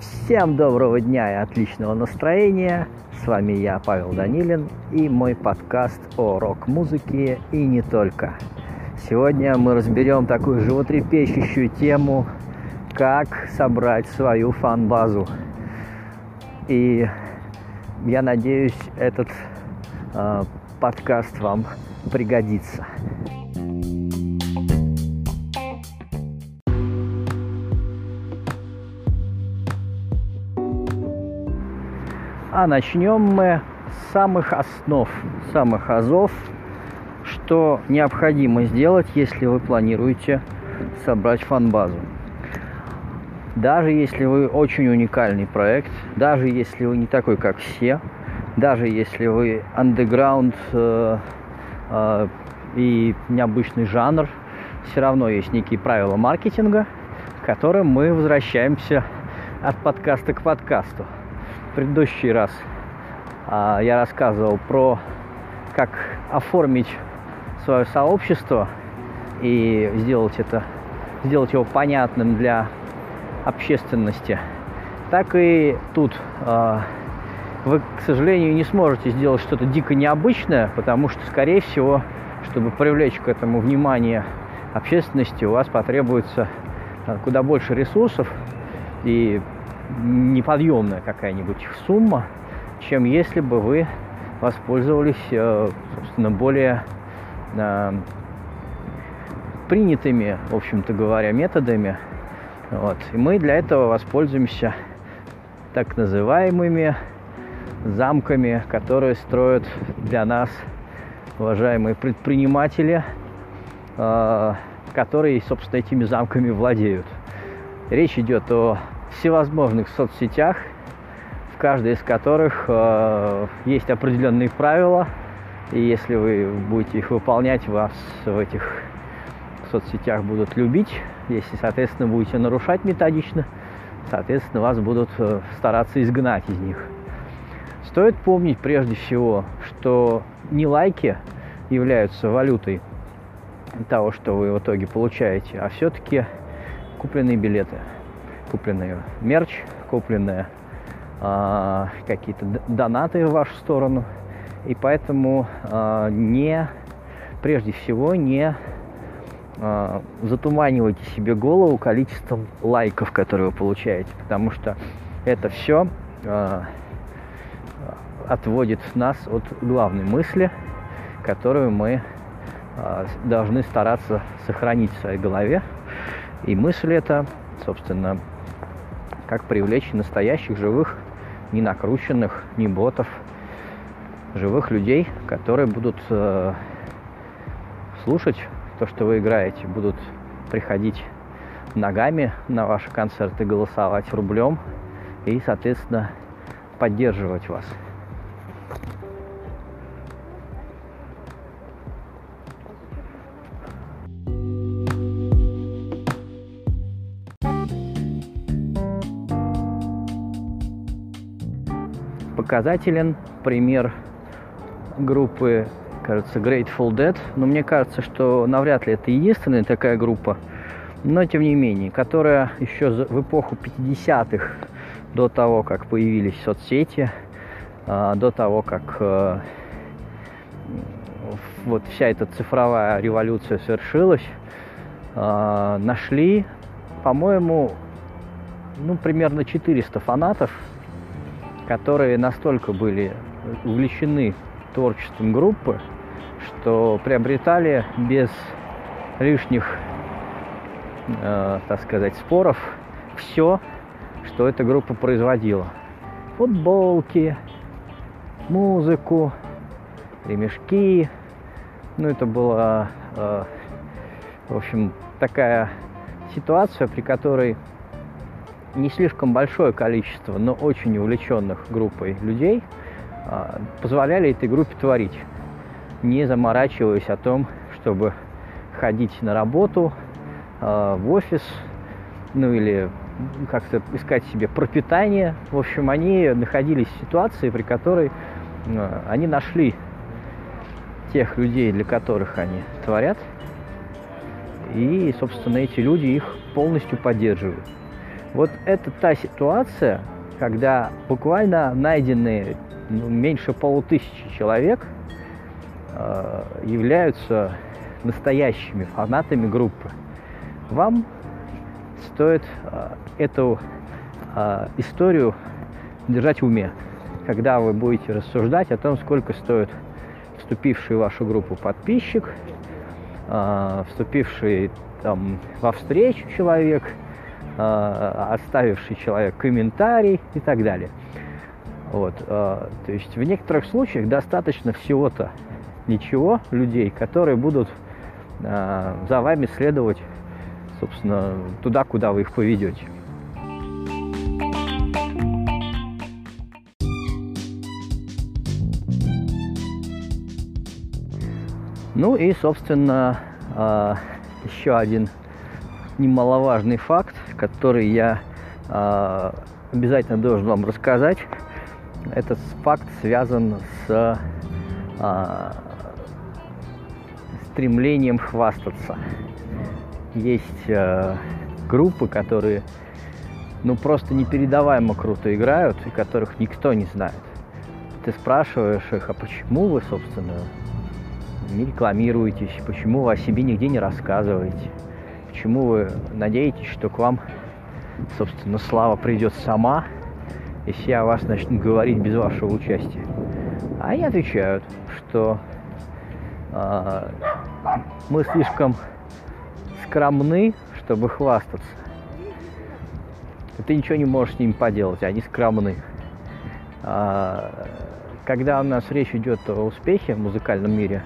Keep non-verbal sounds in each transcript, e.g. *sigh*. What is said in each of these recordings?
Всем доброго дня и отличного настроения. С вами я, Павел Данилин, и мой подкаст о рок-музыке и не только. Сегодня мы разберем такую животрепещущую тему, как собрать свою фан-базу. И я надеюсь, этот э, подкаст вам пригодится. А начнем мы с самых основ, самых азов, что необходимо сделать, если вы планируете собрать фан-базу. Даже если вы очень уникальный проект, даже если вы не такой, как все, даже если вы андеграунд э, э, и необычный жанр, все равно есть некие правила маркетинга, к которым мы возвращаемся от подкаста к подкасту предыдущий раз а, я рассказывал про как оформить свое сообщество и сделать это, сделать его понятным для общественности, так и тут а, вы, к сожалению, не сможете сделать что-то дико необычное, потому что, скорее всего, чтобы привлечь к этому внимание общественности, у вас потребуется а, куда больше ресурсов и неподъемная какая-нибудь сумма, чем если бы вы воспользовались, э, собственно, более э, принятыми, в общем-то говоря, методами. Вот. И мы для этого воспользуемся так называемыми замками, которые строят для нас уважаемые предприниматели, э, которые, собственно, этими замками владеют. Речь идет о всевозможных соцсетях, в каждой из которых э, есть определенные правила, и если вы будете их выполнять, вас в этих соцсетях будут любить. Если, соответственно, будете нарушать методично, соответственно, вас будут э, стараться изгнать из них. Стоит помнить прежде всего, что не лайки являются валютой того, что вы в итоге получаете, а все-таки купленные билеты купленный мерч, купленные а, какие-то донаты в вашу сторону. И поэтому а, не, прежде всего, не а, затуманивайте себе голову количеством лайков, которые вы получаете, потому что это все а, отводит нас от главной мысли, которую мы а, должны стараться сохранить в своей голове. И мысль эта, собственно, как привлечь настоящих живых, не накрученных, не ботов, живых людей, которые будут э, слушать то, что вы играете, будут приходить ногами на ваши концерты, голосовать рублем и, соответственно, поддерживать вас. Показателен пример группы, кажется, Grateful Dead. Но мне кажется, что навряд ли это единственная такая группа. Но тем не менее, которая еще в эпоху 50-х, до того, как появились соцсети, а, до того, как э, вот вся эта цифровая революция совершилась, а, нашли, по-моему, ну, примерно 400 фанатов которые настолько были увлечены творчеством группы, что приобретали без лишних, э, так сказать, споров все, что эта группа производила. Футболки, музыку, ремешки. Ну, это была, э, в общем, такая ситуация, при которой не слишком большое количество, но очень увлеченных группой людей а, позволяли этой группе творить, не заморачиваясь о том, чтобы ходить на работу, а, в офис, ну или как-то искать себе пропитание. В общем, они находились в ситуации, при которой а, они нашли тех людей, для которых они творят, и, собственно, эти люди их полностью поддерживают. Вот это та ситуация, когда буквально найденные ну, меньше полутысячи человек э, являются настоящими фанатами группы. Вам стоит э, эту э, историю держать в уме, когда вы будете рассуждать о том, сколько стоит вступивший в вашу группу подписчик, э, вступивший там во встречу человек, оставивший человек комментарий и так далее. Вот, э, то есть в некоторых случаях достаточно всего-то ничего людей, которые будут э, за вами следовать, собственно, туда, куда вы их поведете. Ну и, собственно, э, еще один немаловажный факт, который я э, обязательно должен вам рассказать. Этот факт связан с э, стремлением хвастаться. Есть э, группы, которые ну просто непередаваемо круто играют и которых никто не знает. Ты спрашиваешь их, а почему вы, собственно, не рекламируетесь, почему вы о себе нигде не рассказываете, почему вы надеетесь, что к вам, собственно, слава придет сама, и все о вас начнут говорить без вашего участия. А они отвечают, что э, мы слишком скромны, чтобы хвастаться. И ты ничего не можешь с ними поделать, они скромны. А, когда у нас речь идет о успехе в музыкальном мире,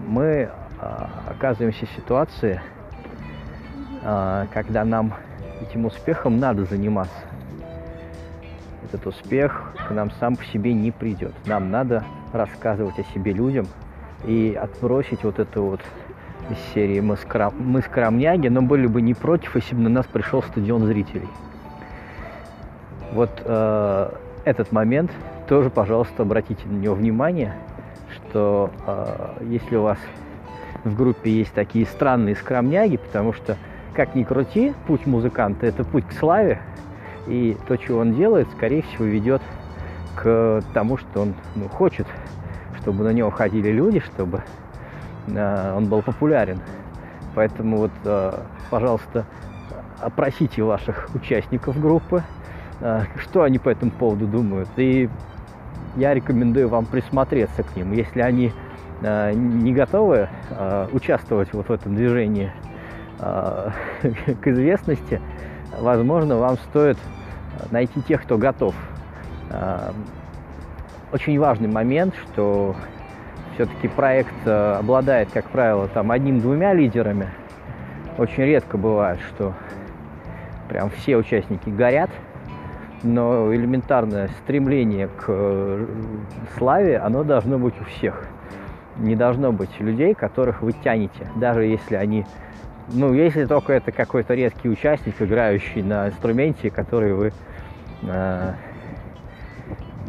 мы а, оказываемся в ситуации, когда нам этим успехом надо заниматься. Этот успех к нам сам по себе не придет. Нам надо рассказывать о себе людям и отбросить вот эту вот из серии мы, скрам, мы скромняги, но были бы не против, если бы на нас пришел стадион зрителей. Вот э, этот момент тоже, пожалуйста, обратите на него внимание, что э, если у вас в группе есть такие странные скромняги, потому что, как ни крути, путь музыканта – это путь к славе, и то, что он делает, скорее всего, ведет к тому, что он ну, хочет, чтобы на него ходили люди, чтобы э, он был популярен. Поэтому вот, э, пожалуйста, опросите ваших участников группы, э, что они по этому поводу думают. И я рекомендую вам присмотреться к ним. Если они э, не готовы э, участвовать вот в этом движении *laughs* к известности, возможно, вам стоит найти тех, кто готов. Э, очень важный момент, что все-таки проект э, обладает, как правило, там одним-двумя лидерами. Очень редко бывает, что прям все участники горят, но элементарное стремление к э, славе, оно должно быть у всех. Не должно быть людей, которых вы тянете, даже если они, ну, если только это какой-то редкий участник, играющий на инструменте, который вы э,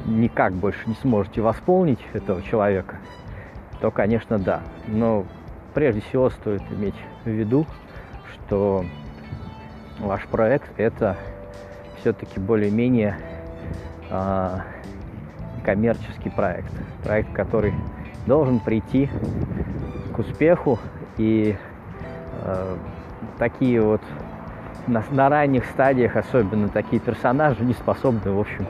никак больше не сможете восполнить этого человека, то, конечно, да. Но прежде всего стоит иметь в виду, что ваш проект это все-таки более-менее э, коммерческий проект. Проект, который должен прийти к успеху и такие вот на, на ранних стадиях особенно такие персонажи не способны, в общем,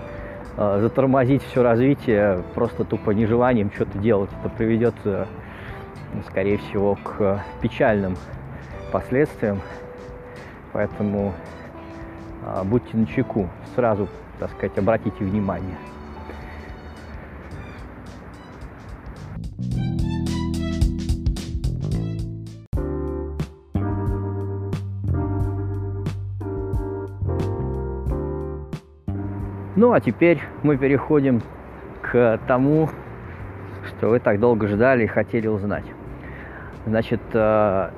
э, затормозить все развитие просто тупо нежеланием что-то делать. Это приведет, э, скорее всего, к печальным последствиям. Поэтому э, будьте на чеку, сразу, так сказать, обратите внимание. Ну а теперь мы переходим к тому, что вы так долго ждали и хотели узнать. Значит, э,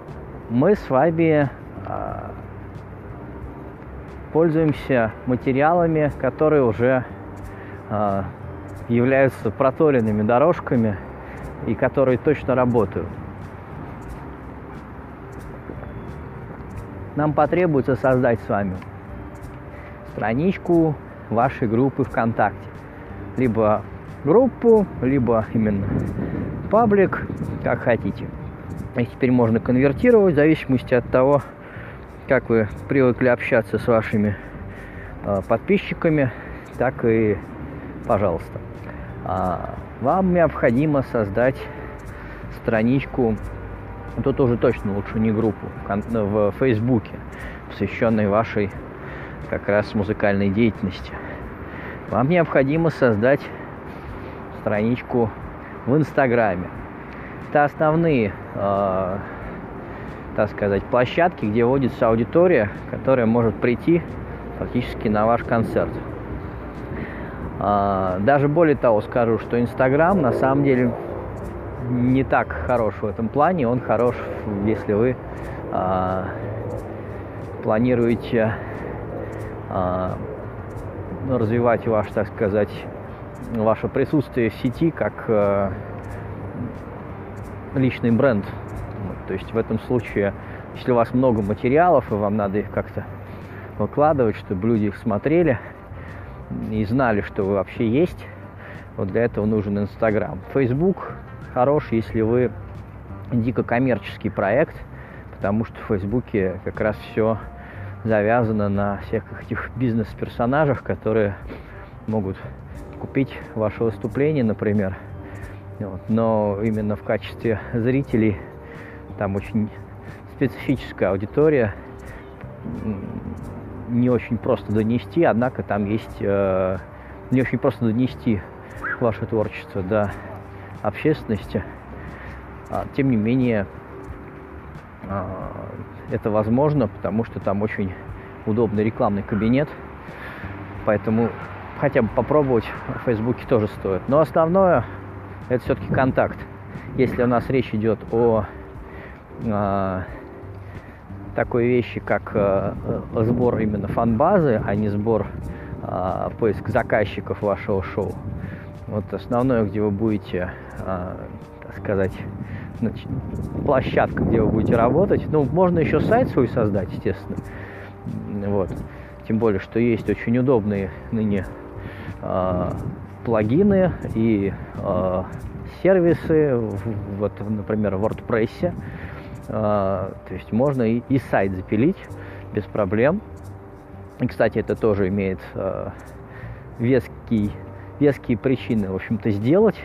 мы с вами э, пользуемся материалами, которые уже э, являются проторенными дорожками и которые точно работают. нам потребуется создать с вами страничку вашей группы ВКонтакте. Либо группу, либо именно паблик, как хотите. И теперь можно конвертировать в зависимости от того, как вы привыкли общаться с вашими э, подписчиками, так и пожалуйста. А, вам необходимо создать страничку, тут уже точно лучше не группу, в Фейсбуке, посвященной вашей как раз музыкальной деятельности. Вам необходимо создать страничку в Инстаграме. Это основные, э, так сказать, площадки, где водится аудитория, которая может прийти фактически на ваш концерт. Э, даже более того скажу, что Инстаграм на самом деле не так хорош в этом плане. Он хорош, если вы э, планируете э, развивать ваш, так сказать, ваше присутствие в сети как э, личный бренд. То есть в этом случае, если у вас много материалов, и вам надо их как-то выкладывать, чтобы люди их смотрели и знали, что вы вообще есть, вот для этого нужен Инстаграм. Фейсбук хорош, если вы дико коммерческий проект, потому что в Фейсбуке как раз все завязано на всех этих бизнес-персонажах, которые могут купить ваше выступление, например. Вот. Но именно в качестве зрителей там очень специфическая аудитория, не очень просто донести, однако там есть э, не очень просто донести ваше творчество до общественности. А, тем не менее, э, это возможно, потому что там очень удобный рекламный кабинет, поэтому хотя бы попробовать в Фейсбуке тоже стоит. Но основное это все-таки контакт. Если у нас речь идет о э, такой вещи, как э, сбор именно фан-базы, а не сбор э, поиск заказчиков вашего шоу. Вот основное, где вы будете, э, так сказать, значит, площадка, где вы будете работать. Ну, можно еще сайт свой создать, естественно. Вот. Тем более, что есть очень удобные ныне э, плагины и э, сервисы, вот, например, в WordPress. Э, то есть можно и, и сайт запилить без проблем. И, кстати, это тоже имеет э, веский, веские причины, в общем-то, сделать.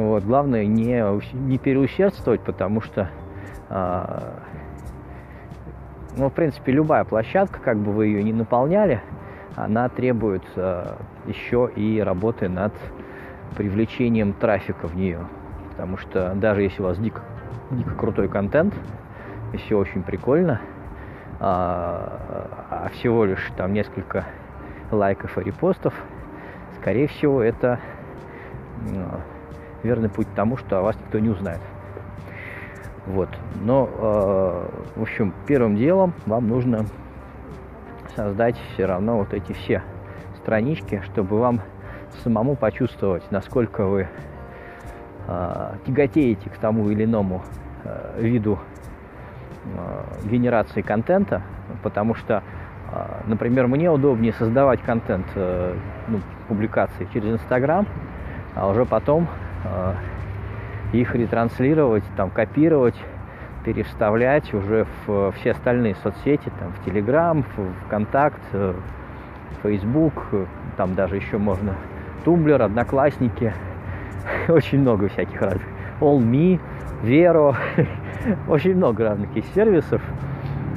Вот. Главное не, не переусердствовать, потому что э, ну, в принципе, любая площадка, как бы вы ее не наполняли, она требует э, еще и работы над привлечением трафика в нее. Потому что даже если у вас дико, дико крутой контент, и все очень прикольно, а, а всего лишь там несколько лайков и репостов, скорее всего, это ну, верный путь к тому, что о вас никто не узнает. Вот. Но, э, в общем, первым делом вам нужно создать все равно вот эти все странички, чтобы вам самому почувствовать, насколько вы э, тяготеете к тому или иному э, виду э, генерации контента, потому что, э, например, мне удобнее создавать контент, э, ну, публикации через Инстаграм, а уже потом их ретранслировать, там, копировать, переставлять уже в все остальные соцсети, там, в Телеграм, в ВКонтакт, в Фейсбук, там даже еще можно Тумблер, Одноклассники, *laughs* очень много всяких разных. All Me, Vero, очень много разных есть сервисов.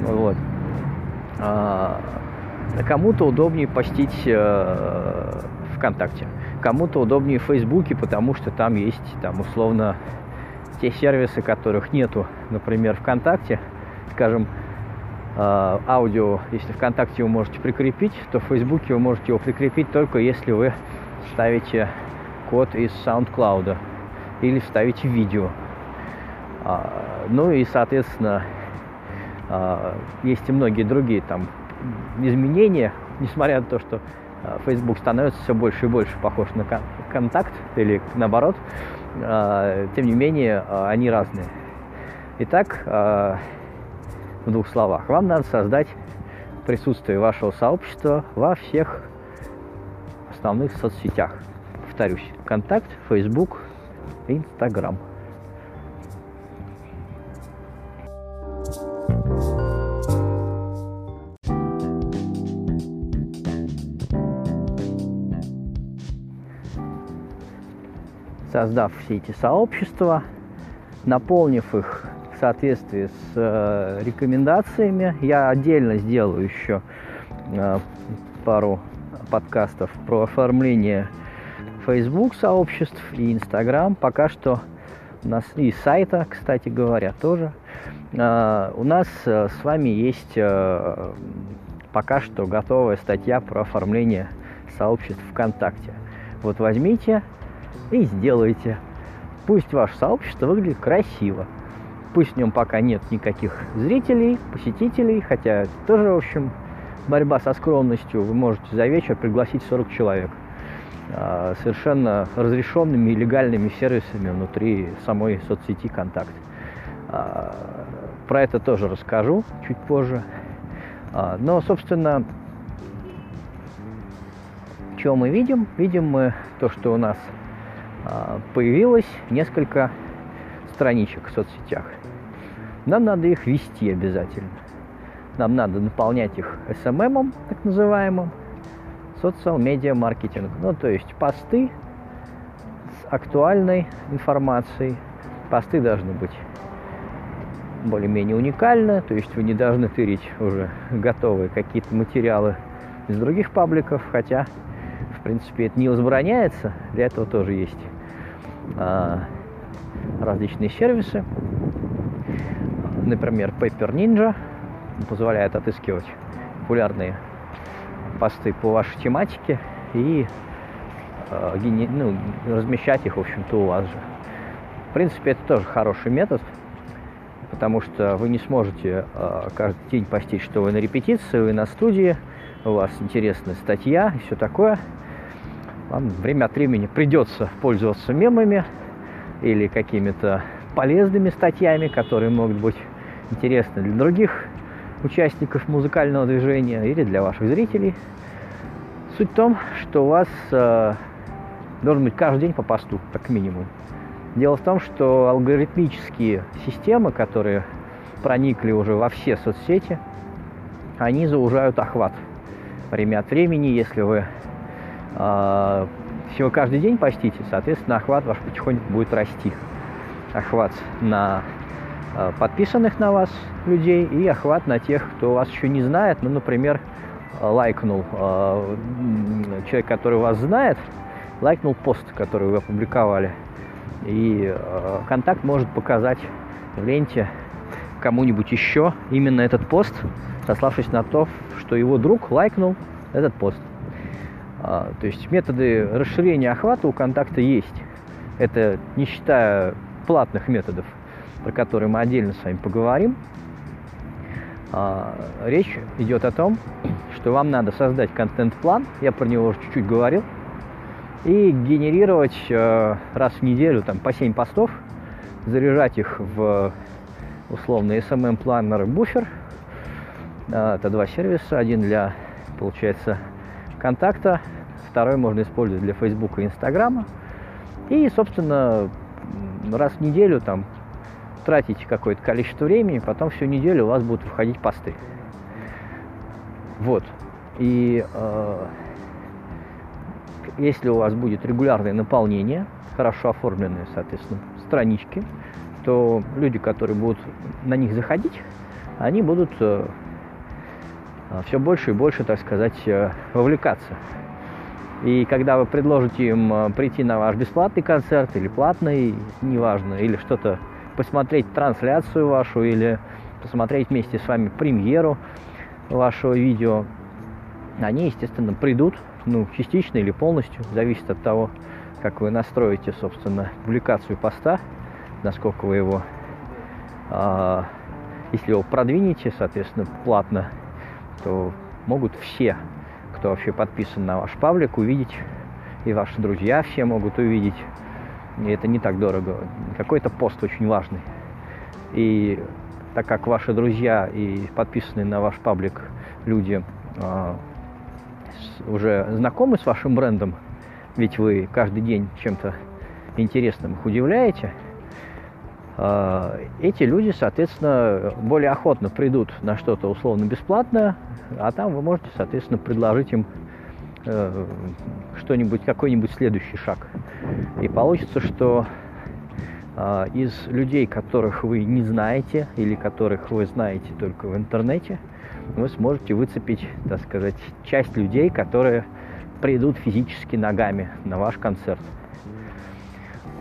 Вот. А, кому-то удобнее постить э, ВКонтакте, кому-то удобнее в Фейсбуке, потому что там есть там условно те сервисы, которых нету, например, ВКонтакте, скажем, э, аудио, если ВКонтакте вы можете прикрепить, то в Фейсбуке вы можете его прикрепить только если вы ставите код из SoundCloud или ставите видео. А, ну и, соответственно, а, есть и многие другие там изменения, несмотря на то, что а, Facebook становится все больше и больше похож на контакт или наоборот, тем не менее они разные. Итак, в двух словах. Вам надо создать присутствие вашего сообщества во всех основных соцсетях. Повторюсь, ВКонтакт, Facebook, Инстаграм. Создав все эти сообщества, наполнив их в соответствии с э, рекомендациями, я отдельно сделаю еще э, пару подкастов про оформление Facebook сообществ и Instagram. Пока что у нас и сайта, кстати говоря, тоже. Uh, у нас с вами есть пока что готовая статья про оформление сообществ ВКонтакте. Вот возьмите и сделайте. Пусть ваше сообщество выглядит красиво. Пусть в нем пока нет никаких зрителей, посетителей, хотя тоже, в общем, борьба со скромностью. Вы можете за вечер пригласить 40 человек а, совершенно разрешенными и легальными сервисами внутри самой соцсети ВКонтакте. А, про это тоже расскажу чуть позже. А, но, собственно, что мы видим? Видим мы то, что у нас появилось несколько страничек в соцсетях. Нам надо их вести обязательно. Нам надо наполнять их SMM, так называемым, социал медиа маркетинг. Ну, то есть посты с актуальной информацией. Посты должны быть более-менее уникальны, то есть вы не должны тырить уже готовые какие-то материалы из других пабликов, хотя, в принципе, это не возбраняется, для этого тоже есть а, различные сервисы, например, Paper Ninja – позволяет отыскивать популярные посты по вашей тематике и э, ну, размещать их, в общем-то, у вас же. В принципе, это тоже хороший метод, потому что вы не сможете э, каждый день постить, что вы на репетиции, вы на студии, у вас интересная статья и все такое. Вам время от времени придется пользоваться мемами или какими-то полезными статьями, которые могут быть интересны для других участников музыкального движения или для ваших зрителей. Суть в том, что у вас э, должен быть каждый день по посту, как минимум. Дело в том, что алгоритмические системы, которые проникли уже во все соцсети, они заужают охват. Время от времени, если вы всего каждый день постите, соответственно, охват ваш потихоньку будет расти. Охват на Э, подписанных на вас людей и охват на тех, кто вас еще не знает. Ну, например, лайкнул э, человек, который вас знает, лайкнул пост, который вы опубликовали. И контакт может показать в ленте кому-нибудь еще именно этот пост, сославшись на то, что его друг лайкнул этот пост. То есть методы расширения охвата у контакта есть. Это не считая платных методов про который мы отдельно с вами поговорим, а, речь идет о том, что вам надо создать контент-план, я про него уже чуть-чуть говорил, и генерировать э, раз в неделю там, по 7 постов, заряжать их в условный SMM планер буфер. А, это два сервиса. Один для, получается, контакта, второй можно использовать для Facebook и Инстаграма. И, собственно, раз в неделю там тратите какое-то количество времени, потом всю неделю у вас будут выходить посты. Вот. И э, если у вас будет регулярное наполнение, хорошо оформленные, соответственно, странички, то люди, которые будут на них заходить, они будут э, все больше и больше, так сказать, э, вовлекаться. И когда вы предложите им э, прийти на ваш бесплатный концерт или платный, неважно, или что-то посмотреть трансляцию вашу или посмотреть вместе с вами премьеру вашего видео, они, естественно, придут, ну, частично или полностью, зависит от того, как вы настроите, собственно, публикацию поста, насколько вы его, э, если его продвинете, соответственно, платно, то могут все, кто вообще подписан на ваш паблик, увидеть, и ваши друзья все могут увидеть и это не так дорого. Какой-то пост очень важный. И так как ваши друзья и подписанные на ваш паблик люди э, уже знакомы с вашим брендом, ведь вы каждый день чем-то интересным их удивляете, э, эти люди, соответственно, более охотно придут на что-то условно бесплатное, а там вы можете, соответственно, предложить им э, что-нибудь, какой-нибудь следующий шаг. И получится, что э, из людей, которых вы не знаете или которых вы знаете только в интернете, вы сможете выцепить, так сказать, часть людей, которые придут физически ногами на ваш концерт.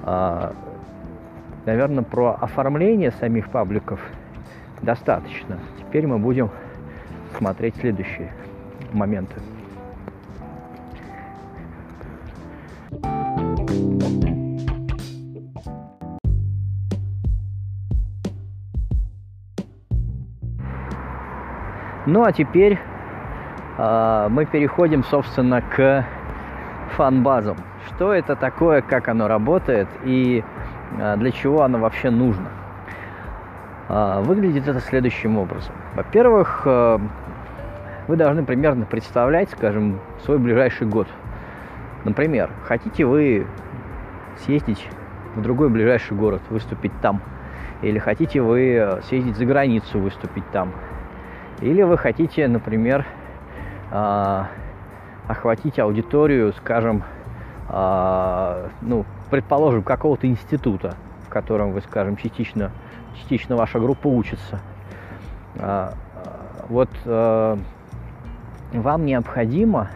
Э, наверное, про оформление самих пабликов достаточно. Теперь мы будем смотреть следующие моменты. Ну а теперь э, мы переходим, собственно, к фан-базам. Что это такое, как оно работает и э, для чего оно вообще нужно. Э, выглядит это следующим образом. Во-первых, э, вы должны примерно представлять, скажем, свой ближайший год. Например, хотите вы съездить в другой ближайший город, выступить там. Или хотите вы съездить за границу, выступить там – или вы хотите, например, а, охватить аудиторию, скажем, а, ну, предположим, какого-то института, в котором вы, скажем, частично, частично ваша группа учится. А, вот вам необходимо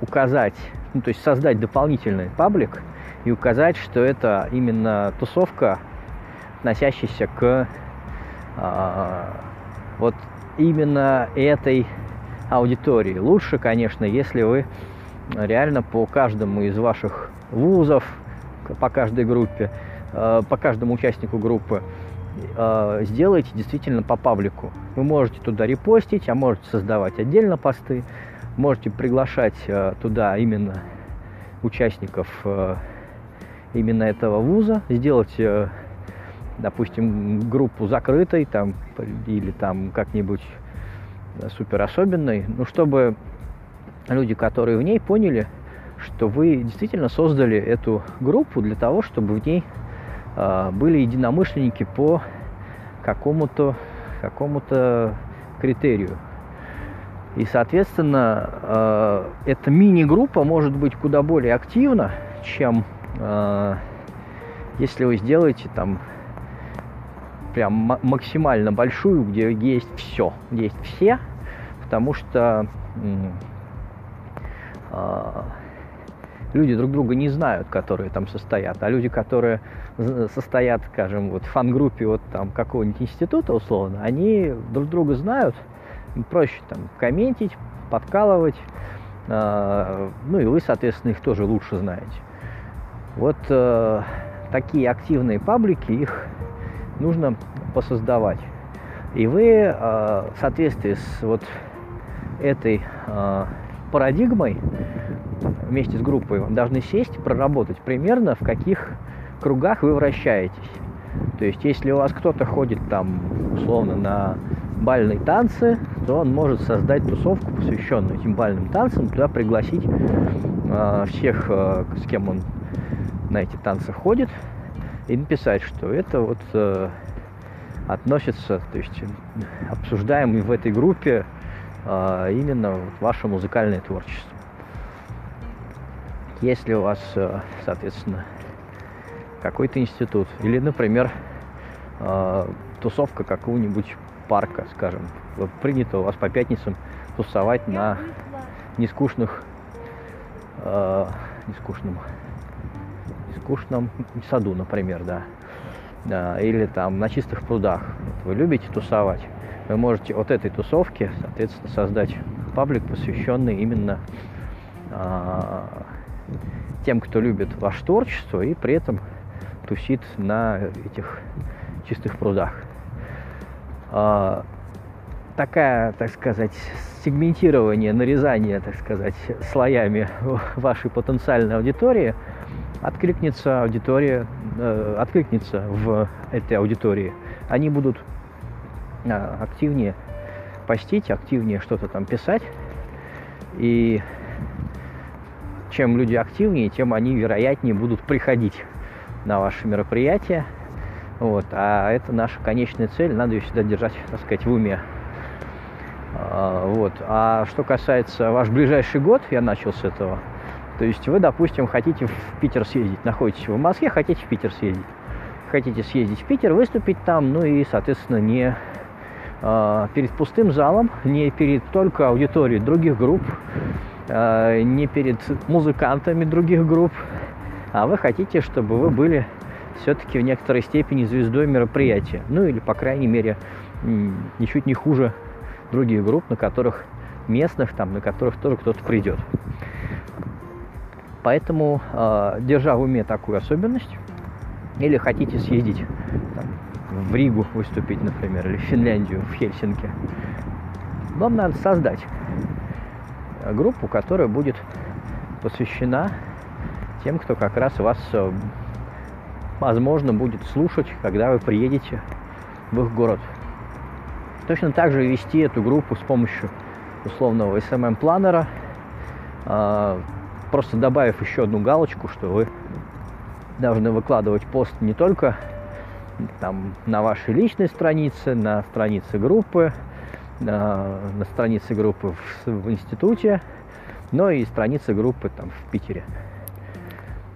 указать, ну, то есть создать дополнительный паблик и указать, что это именно тусовка, относящаяся к вот именно этой аудитории. Лучше, конечно, если вы реально по каждому из ваших вузов, по каждой группе, э, по каждому участнику группы э, сделаете действительно по паблику. Вы можете туда репостить, а можете создавать отдельно посты, можете приглашать э, туда именно участников именно этого вуза, сделать допустим, группу закрытой там, или там как-нибудь супер особенной, ну, чтобы люди, которые в ней, поняли, что вы действительно создали эту группу для того, чтобы в ней э, были единомышленники по какому-то какому-то критерию. И, соответственно, э, эта мини-группа может быть куда более активна, чем э, если вы сделаете там прям максимально большую, где есть все, есть все, потому что люди друг друга не знают, которые там состоят, а люди, которые состоят, скажем, вот в фан-группе вот там какого-нибудь института условно, они друг друга знают, им проще там комментить, подкалывать, э, ну и вы, соответственно, их тоже лучше знаете. Вот э, такие активные паблики, их нужно посоздавать. И вы э, в соответствии с вот этой э, парадигмой вместе с группой должны сесть, проработать примерно в каких кругах вы вращаетесь. То есть, если у вас кто-то ходит там, условно, на бальные танцы, то он может создать тусовку, посвященную этим бальным танцам, туда пригласить э, всех, э, с кем он на эти танцы ходит, и написать, что это вот э, относится, то есть обсуждаем в этой группе э, именно вот ваше музыкальное творчество. Если у вас, э, соответственно, какой-то институт или, например, э, тусовка какого-нибудь парка, скажем, принято у вас по пятницам тусовать на нескучных, э, нескучном скучном саду, например, да. да. Или там на чистых прудах. Вот вы любите тусовать. Вы можете от этой тусовки, соответственно, создать паблик, посвященный именно а, тем, кто любит ваше творчество и при этом тусит на этих чистых прудах. А, такая, так сказать, сегментирование, нарезание, так сказать, слоями *laughs* вашей потенциальной аудитории – откликнется аудитория, э, откликнется в этой аудитории. Они будут э, активнее постить, активнее что-то там писать. И чем люди активнее, тем они вероятнее будут приходить на ваши мероприятия. Вот. А это наша конечная цель, надо ее всегда держать, так сказать, в уме. А, вот. А что касается ваш ближайший год, я начал с этого. То есть вы, допустим, хотите в Питер съездить, находитесь в Москве, хотите в Питер съездить. Хотите съездить в Питер, выступить там, ну и, соответственно, не э, перед пустым залом, не перед только аудиторией других групп, э, не перед музыкантами других групп, а вы хотите, чтобы вы были все-таки в некоторой степени звездой мероприятия. Ну или, по крайней мере, ничуть не хуже других групп, на которых местных, там, на которых тоже кто-то придет. Поэтому, э, держа в уме такую особенность, или хотите съездить там, в Ригу выступить, например, или в Финляндию, в Хельсинки, вам надо создать группу, которая будет посвящена тем, кто как раз вас, э, возможно, будет слушать, когда вы приедете в их город. Точно так же вести эту группу с помощью условного SMM-планера, а, просто добавив еще одну галочку, что вы должны выкладывать пост не только там, на вашей личной странице, на странице группы, на, на странице группы в, в институте, но и страницы группы там в Питере.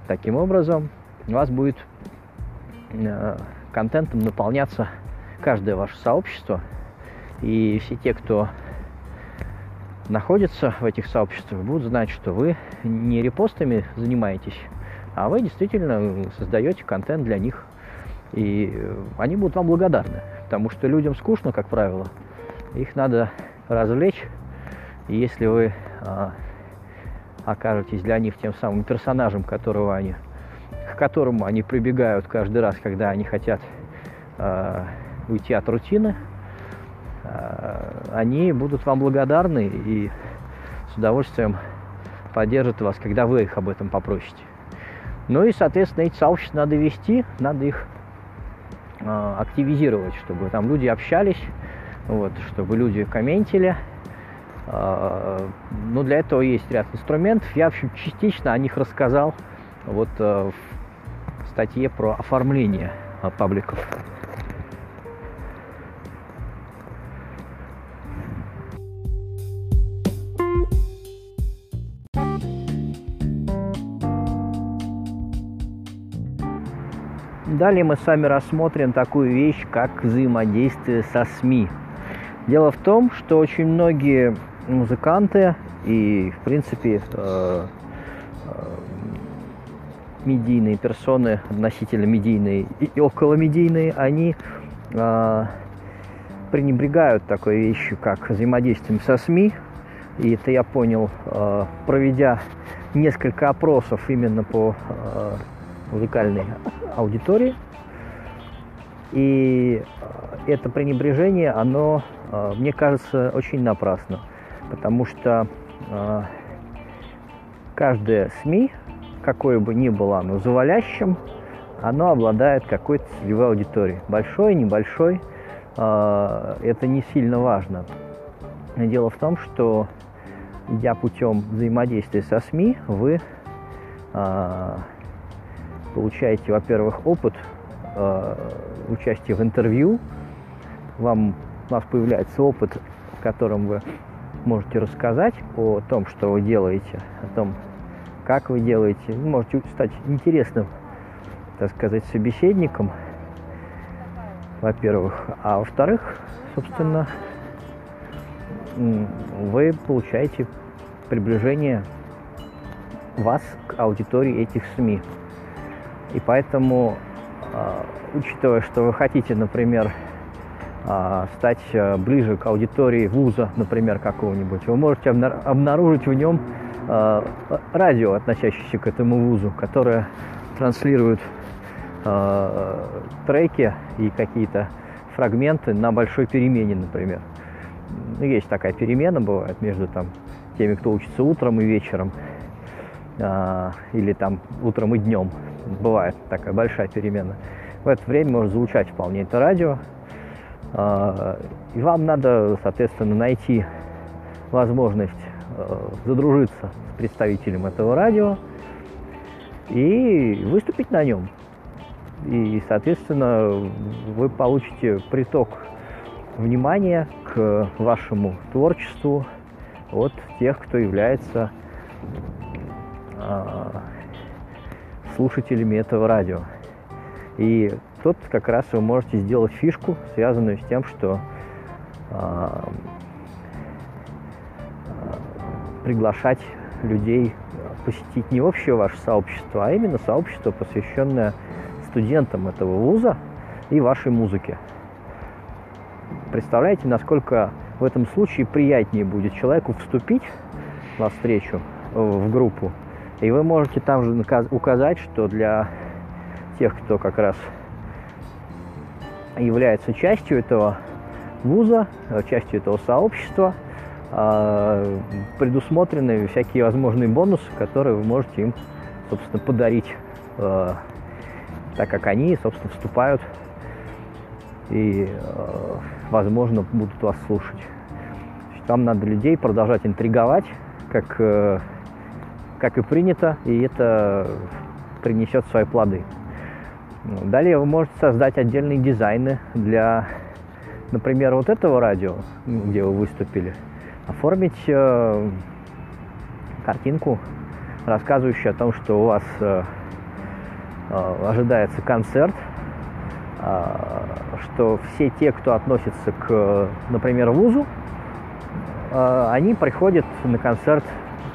Таким образом, у вас будет э, контентом наполняться каждое ваше сообщество – и все те, кто находится в этих сообществах, будут знать, что вы не репостами занимаетесь, а вы действительно создаете контент для них. И они будут вам благодарны, потому что людям скучно, как правило. Их надо развлечь. И если вы а, окажетесь для них тем самым персонажем, которого они, к которому они прибегают каждый раз, когда они хотят а, уйти от рутины, Э, они будут вам благодарны и с удовольствием поддержат вас, когда вы их об этом попросите. Ну и, соответственно, эти сообщества надо вести, надо их э, активизировать, чтобы там люди общались, вот, чтобы люди комментили. Э, ну, для этого есть ряд инструментов. Я, в общем, частично о них рассказал вот э, в статье про оформление пабликов. Далее мы с вами рассмотрим такую вещь, как взаимодействие со СМИ. Дело в том, что очень многие музыканты и, в принципе, э, э, медийные персоны, относительно медийные и околомедийные, они э, пренебрегают такой вещью, как взаимодействием со СМИ. И это я понял, проведя несколько опросов именно по музыкальной аудитории. И э, это пренебрежение, оно, э, мне кажется, очень напрасно. Потому что э, каждое СМИ, какое бы ни было оно завалящим, оно обладает какой-то целевой аудиторией. Большой, небольшой, это не сильно важно. Дело в том, что идя путем взаимодействия со СМИ, вы получаете, во-первых, опыт участия в интервью, вам, у вас появляется опыт, в котором вы можете рассказать о том, что вы делаете, о том, как вы делаете. Вы можете стать интересным, так сказать, собеседником, во-первых. А во-вторых, собственно, вы получаете приближение вас к аудитории этих СМИ. И поэтому, а, учитывая, что вы хотите, например, стать а, ближе к аудитории вуза, например, какого-нибудь, вы можете обнаружить в нем радио, относящееся к этому вузу, которое транслирует треки и какие-то фрагменты на большой перемене, например. Ну, есть такая перемена, бывает, между там, теми, кто учится утром и вечером. а, или там утром и днем. Бывает такая большая перемена. В это время может звучать вполне это радио. А, и вам надо, соответственно, найти возможность а, задружиться с представителем этого радио и выступить на нем. И, соответственно, вы получите приток внимания к вашему творчеству от тех, кто является э, слушателями этого радио. И тут как раз вы можете сделать фишку, связанную с тем, что э, приглашать людей посетить не общее ваше сообщество, а именно сообщество, посвященное студентам этого вуза и вашей музыке. Представляете, насколько в этом случае приятнее будет человеку вступить на встречу в группу, и вы можете там же указать, что для тех, кто как раз является частью этого вуза, э, частью этого сообщества, э, предусмотрены всякие возможные бонусы, которые вы можете им, собственно, подарить, так как они, собственно, вступают и, возможно, будут вас слушать. Там надо людей продолжать интриговать, как, э, как и принято, и это принесет свои плоды. Далее вы можете создать отдельные дизайны для, например, вот этого радио, где вы выступили, оформить э, картинку, рассказывающую о том, что у вас э, э, ожидается концерт, э, что все те, кто относится к, например, вузу, Э, они приходят на концерт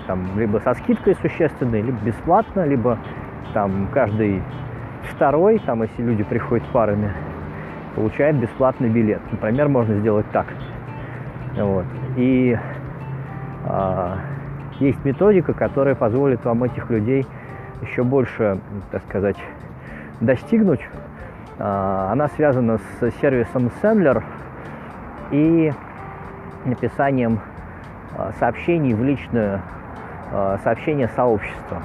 там, либо со скидкой существенной, либо бесплатно, либо там каждый второй, там, если люди приходят парами, получает бесплатный билет. Например, можно сделать так. Вот. И а, есть методика, которая позволит вам этих людей еще больше, так сказать, достигнуть. А, она связана с сервисом Sendler и написанием а, сообщений в личное сообщение сообщества.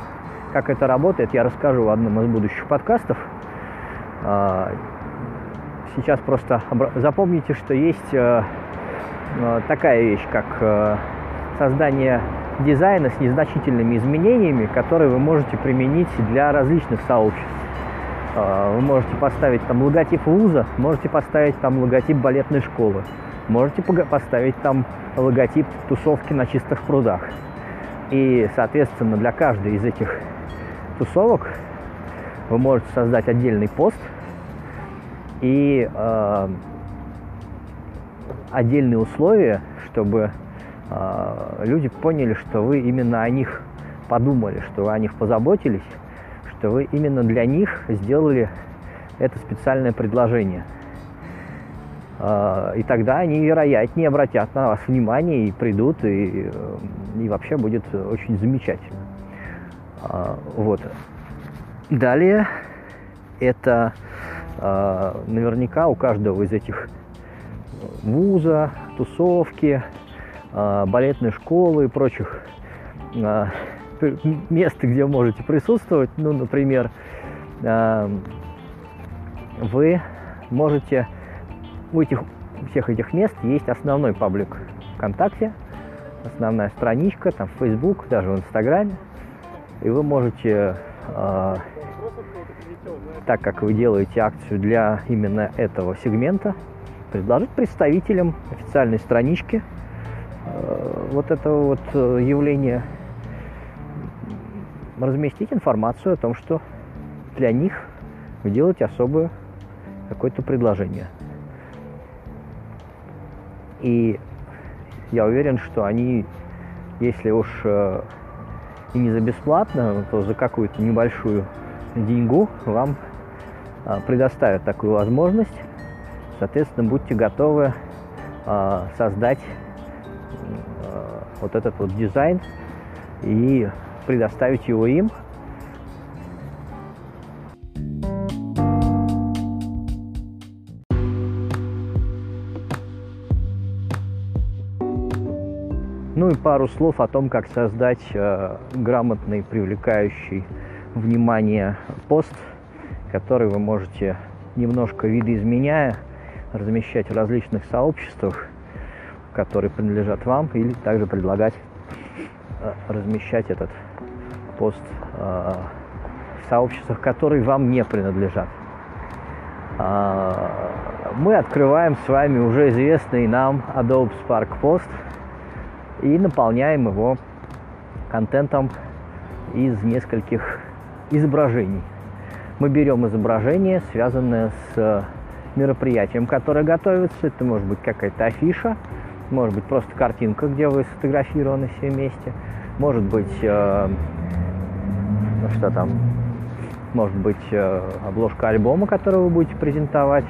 Как это работает, я расскажу в одном из будущих подкастов. А, сейчас просто запомните, что есть такая вещь, как создание дизайна с незначительными изменениями, которые вы можете применить для различных сообществ. Вы можете поставить там логотип вуза, можете поставить там логотип балетной школы. Можете поставить там логотип тусовки на чистых прудах. И, соответственно, для каждой из этих тусовок вы можете создать отдельный пост и э, отдельные условия, чтобы э, люди поняли, что вы именно о них подумали, что вы о них позаботились, что вы именно для них сделали это специальное предложение – а, и тогда они, вероятнее, обратят на вас внимание и придут, и, и вообще будет очень замечательно. А, вот. Далее это а, наверняка у каждого из этих вуза, тусовки, балетной школы и прочих мест, где можете присутствовать. Ну, например, вы можете у этих всех этих мест есть основной паблик ВКонтакте, основная страничка, там Facebook, даже в Инстаграме. И вы можете, э, так как вы делаете акцию для именно этого сегмента, предложить представителям официальной странички э, вот этого вот э, явления разместить информацию о том, что для них вы делаете особое какое-то предложение. И я уверен, что они, если уж э, и не за бесплатно, то за какую-то небольшую деньгу вам э, предоставят такую возможность. Соответственно, будьте готовы э, создать вот этот вот дизайн и предоставить его им – пару слов о том, как создать э, грамотный, привлекающий внимание пост, который вы можете немножко видоизменяя размещать в различных сообществах, которые принадлежат вам, или также предлагать э, размещать этот пост э, в сообществах, которые вам не принадлежат. А, мы открываем с вами уже известный нам Adobe Spark Post и наполняем его контентом из нескольких изображений. Мы берем изображение, связанное с мероприятием, которое готовится. Это может быть какая-то афиша, может быть просто картинка, где вы сфотографированы все вместе, может быть, э, ну что там, может быть э, обложка альбома, который вы будете презентовать.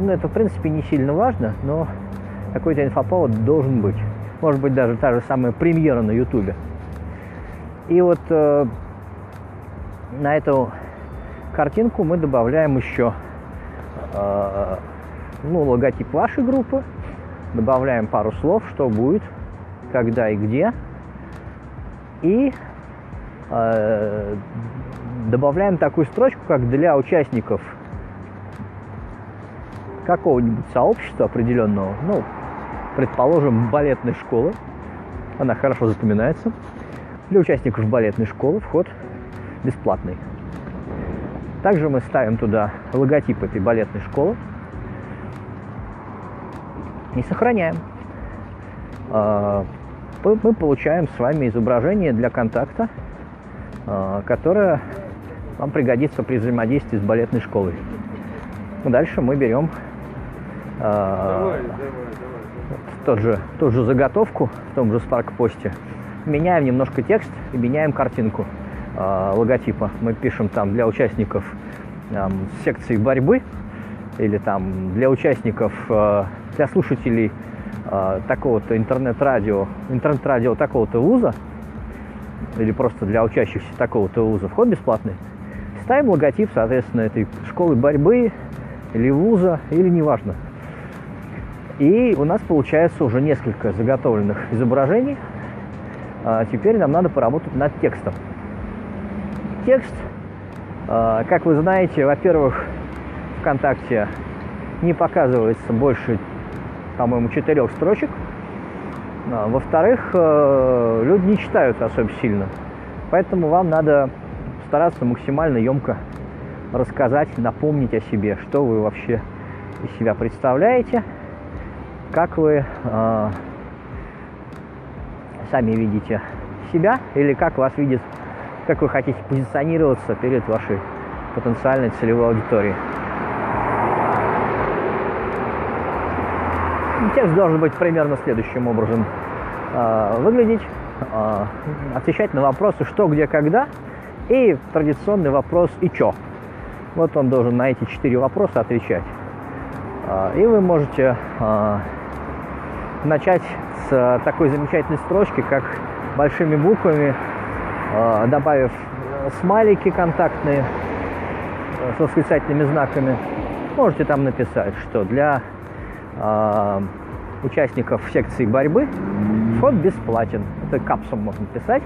Ну, это, в принципе, не сильно важно, но какой-то инфоповод должен быть. Может быть, даже та же самая премьера на Ютубе. И вот э, на эту картинку мы добавляем еще э, ну, логотип вашей группы, добавляем пару слов, что будет, когда и где, и э, добавляем такую строчку, как для участников какого-нибудь сообщества определенного, ну, предположим, балетной школы, она хорошо запоминается. Для участников балетной школы вход бесплатный. Также мы ставим туда логотип этой балетной школы и сохраняем. А, мы получаем с вами изображение для контакта, а, которое вам пригодится при взаимодействии с балетной школой. Дальше мы берем а, тот же, ту же заготовку в том же Spark посте, меняем немножко текст и меняем картинку э, логотипа. Мы пишем там для участников э, секции борьбы или там для участников, э, для слушателей э, такого-то интернет-радио, интернет-радио такого-то вуза или просто для учащихся такого-то вуза вход бесплатный. Ставим логотип, соответственно, этой школы борьбы или вуза, или неважно. И у нас получается уже несколько заготовленных изображений. А теперь нам надо поработать над текстом. Текст, а, как вы знаете, во-первых, ВКонтакте не показывается больше, по-моему, четырех строчек. А, во-вторых, э, люди не читают особо сильно. Поэтому вам надо стараться максимально емко рассказать, напомнить о себе, что вы вообще из себя представляете – как вы э, сами видите себя или как вас видит, как вы хотите позиционироваться перед вашей потенциальной целевой аудиторией. Текст должен быть примерно следующим образом э, выглядеть, э, отвечать на вопросы что, где, когда и традиционный вопрос и чё. Вот он должен на эти четыре вопроса отвечать. И вы можете начать с э, такой замечательной строчки, как большими буквами, э, добавив смайлики контактные э, с восклицательными знаками. Можете там написать, что для участников секции борьбы вход бесплатен. Это капсом можно писать.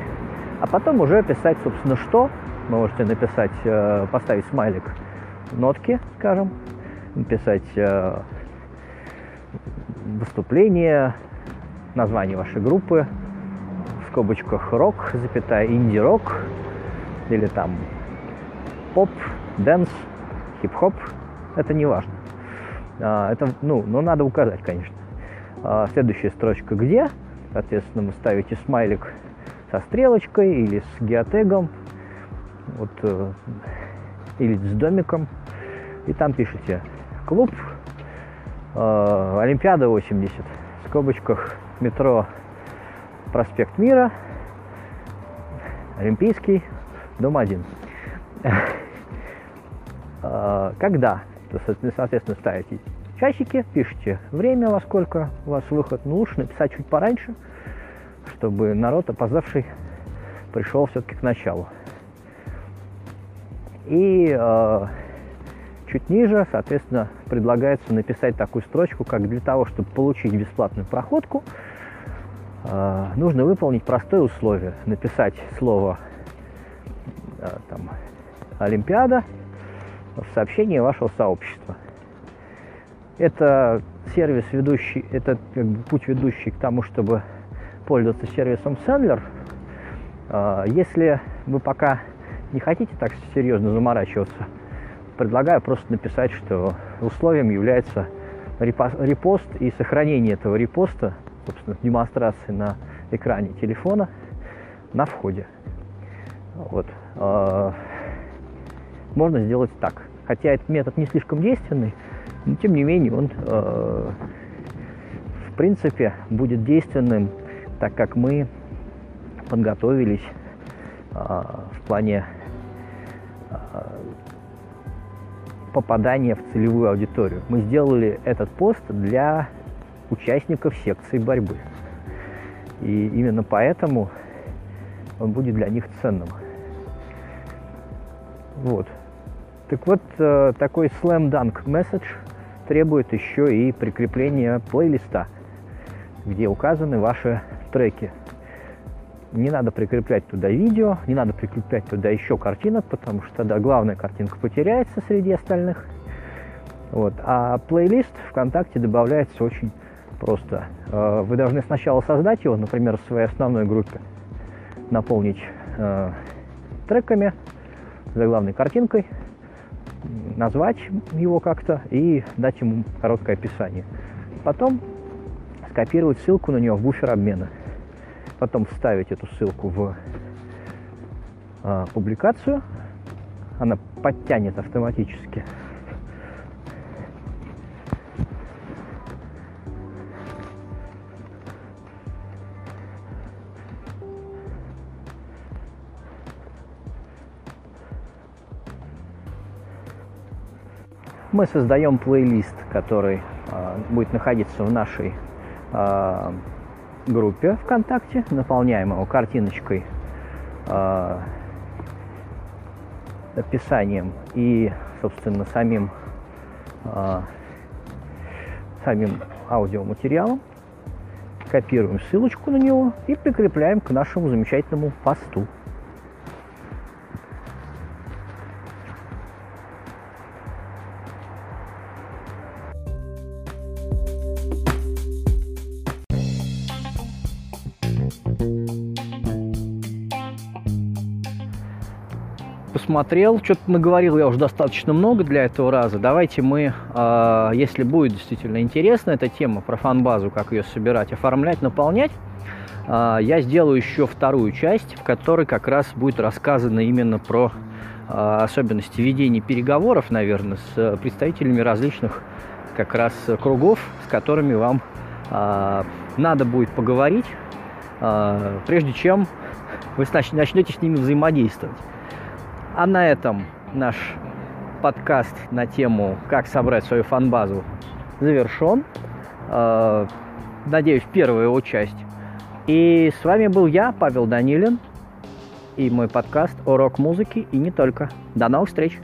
А потом уже писать, собственно, что. Можете написать, поставить смайлик нотки, скажем, написать выступление, название вашей группы, в скобочках рок, запятая, инди-рок, или там поп, dance, хип-хоп, это не важно. А, это, ну, но надо указать, конечно. А, следующая строчка где? Соответственно, вы ставите смайлик со стрелочкой или с геотегом, вот, э, или с домиком, и там пишите клуб Э, Олимпиада 80, в скобочках метро Проспект Мира, Олимпийский, дом 1. Э, когда? Соответственно, ставите часики, пишите время, во сколько у вас выход. Ну, лучше написать чуть пораньше, чтобы народ, опоздавший, пришел все-таки к началу. И э, Чуть ниже, соответственно, предлагается написать такую строчку, как для того, чтобы получить бесплатную проходку, э, нужно выполнить простое условие. Написать слово э, там, Олимпиада в сообщении вашего сообщества. Это сервис ведущий, это как бы путь ведущий к тому, чтобы пользоваться сервисом Sandler. Э, если вы пока не хотите так серьезно заморачиваться, предлагаю просто написать, что условием является репост и сохранение этого репоста, собственно, демонстрации на экране телефона на входе. Вот. А, можно сделать так. Хотя этот метод не слишком действенный, но тем не менее он а, в принципе будет действенным, так как мы подготовились а, в плане попадания в целевую аудиторию. Мы сделали этот пост для участников секции борьбы. И именно поэтому он будет для них ценным. Вот. Так вот, э, такой slam dunk message требует еще и прикрепления плейлиста, где указаны ваши треки. Не надо прикреплять туда видео, не надо прикреплять туда еще картинок, потому что тогда главная картинка потеряется среди остальных. Вот. А плейлист ВКонтакте добавляется очень просто. Э, вы должны сначала создать его, например, в своей основной группе, наполнить э, треками, заглавной картинкой, назвать его как-то и дать ему короткое описание. Потом скопировать ссылку на него в буфер обмена потом вставить эту ссылку в э, публикацию, она подтянет автоматически. Мы создаем плейлист, который э, будет находиться в нашей э, группе ВКонтакте, наполняем его картиночкой, э, описанием и, собственно, самим, э, самим аудиоматериалом. Копируем ссылочку на него и прикрепляем к нашему замечательному посту. Посмотрел, что-то наговорил я уже достаточно много для этого раза. Давайте мы, э, если будет действительно интересна эта тема про фан-базу, как ее собирать, оформлять, наполнять, э, я сделаю еще вторую часть, в которой как раз будет рассказано именно про э, особенности ведения переговоров, наверное, с представителями различных как раз кругов, с которыми вам э, надо будет поговорить, э, прежде чем вы начнете с ними взаимодействовать. А на этом наш подкаст на тему «Как собрать свою фан-базу» завершен. Э, надеюсь, первая его часть. И с вами был я, Павел Данилин, и мой подкаст о рок-музыке и не только. До новых встреч!